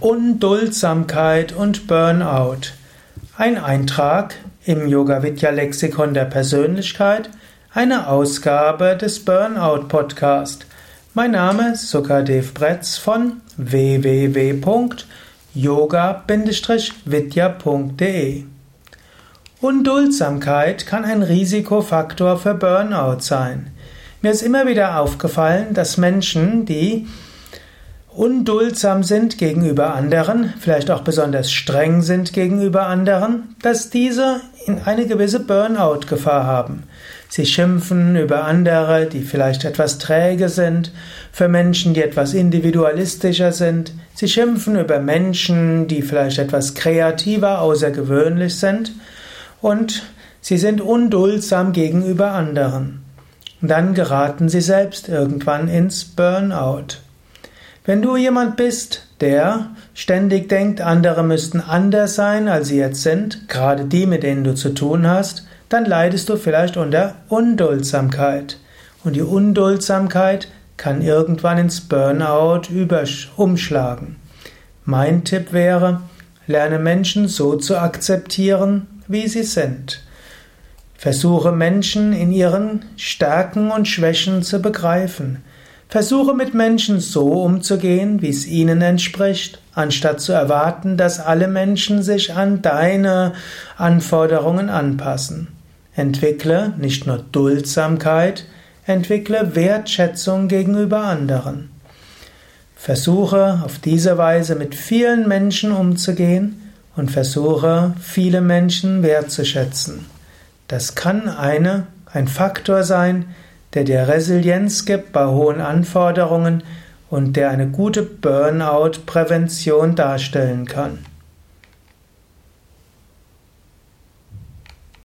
Unduldsamkeit und Burnout. Ein Eintrag im Yoga Vidya Lexikon der Persönlichkeit, eine Ausgabe des Burnout Podcast. Mein Name ist Sukadev Bretz von www.yoga-vidya.de. Unduldsamkeit kann ein Risikofaktor für Burnout sein. Mir ist immer wieder aufgefallen, dass Menschen, die unduldsam sind gegenüber anderen, vielleicht auch besonders streng sind gegenüber anderen, dass diese in eine gewisse Burnout-Gefahr haben. Sie schimpfen über andere, die vielleicht etwas träge sind, für Menschen, die etwas individualistischer sind. Sie schimpfen über Menschen, die vielleicht etwas kreativer, außergewöhnlich sind. Und sie sind unduldsam gegenüber anderen. Und dann geraten sie selbst irgendwann ins Burnout. Wenn du jemand bist, der ständig denkt, andere müssten anders sein, als sie jetzt sind, gerade die, mit denen du zu tun hast, dann leidest du vielleicht unter Unduldsamkeit. Und die Unduldsamkeit kann irgendwann ins Burnout umschlagen. Mein Tipp wäre, lerne Menschen so zu akzeptieren, wie sie sind. Versuche Menschen in ihren Stärken und Schwächen zu begreifen. Versuche mit Menschen so umzugehen, wie es ihnen entspricht, anstatt zu erwarten, dass alle Menschen sich an deine Anforderungen anpassen. Entwickle nicht nur Duldsamkeit, entwickle Wertschätzung gegenüber anderen. Versuche auf diese Weise mit vielen Menschen umzugehen und versuche viele Menschen wertzuschätzen. Das kann eine, ein Faktor sein, der dir Resilienz gibt bei hohen Anforderungen und der eine gute Burnout-Prävention darstellen kann.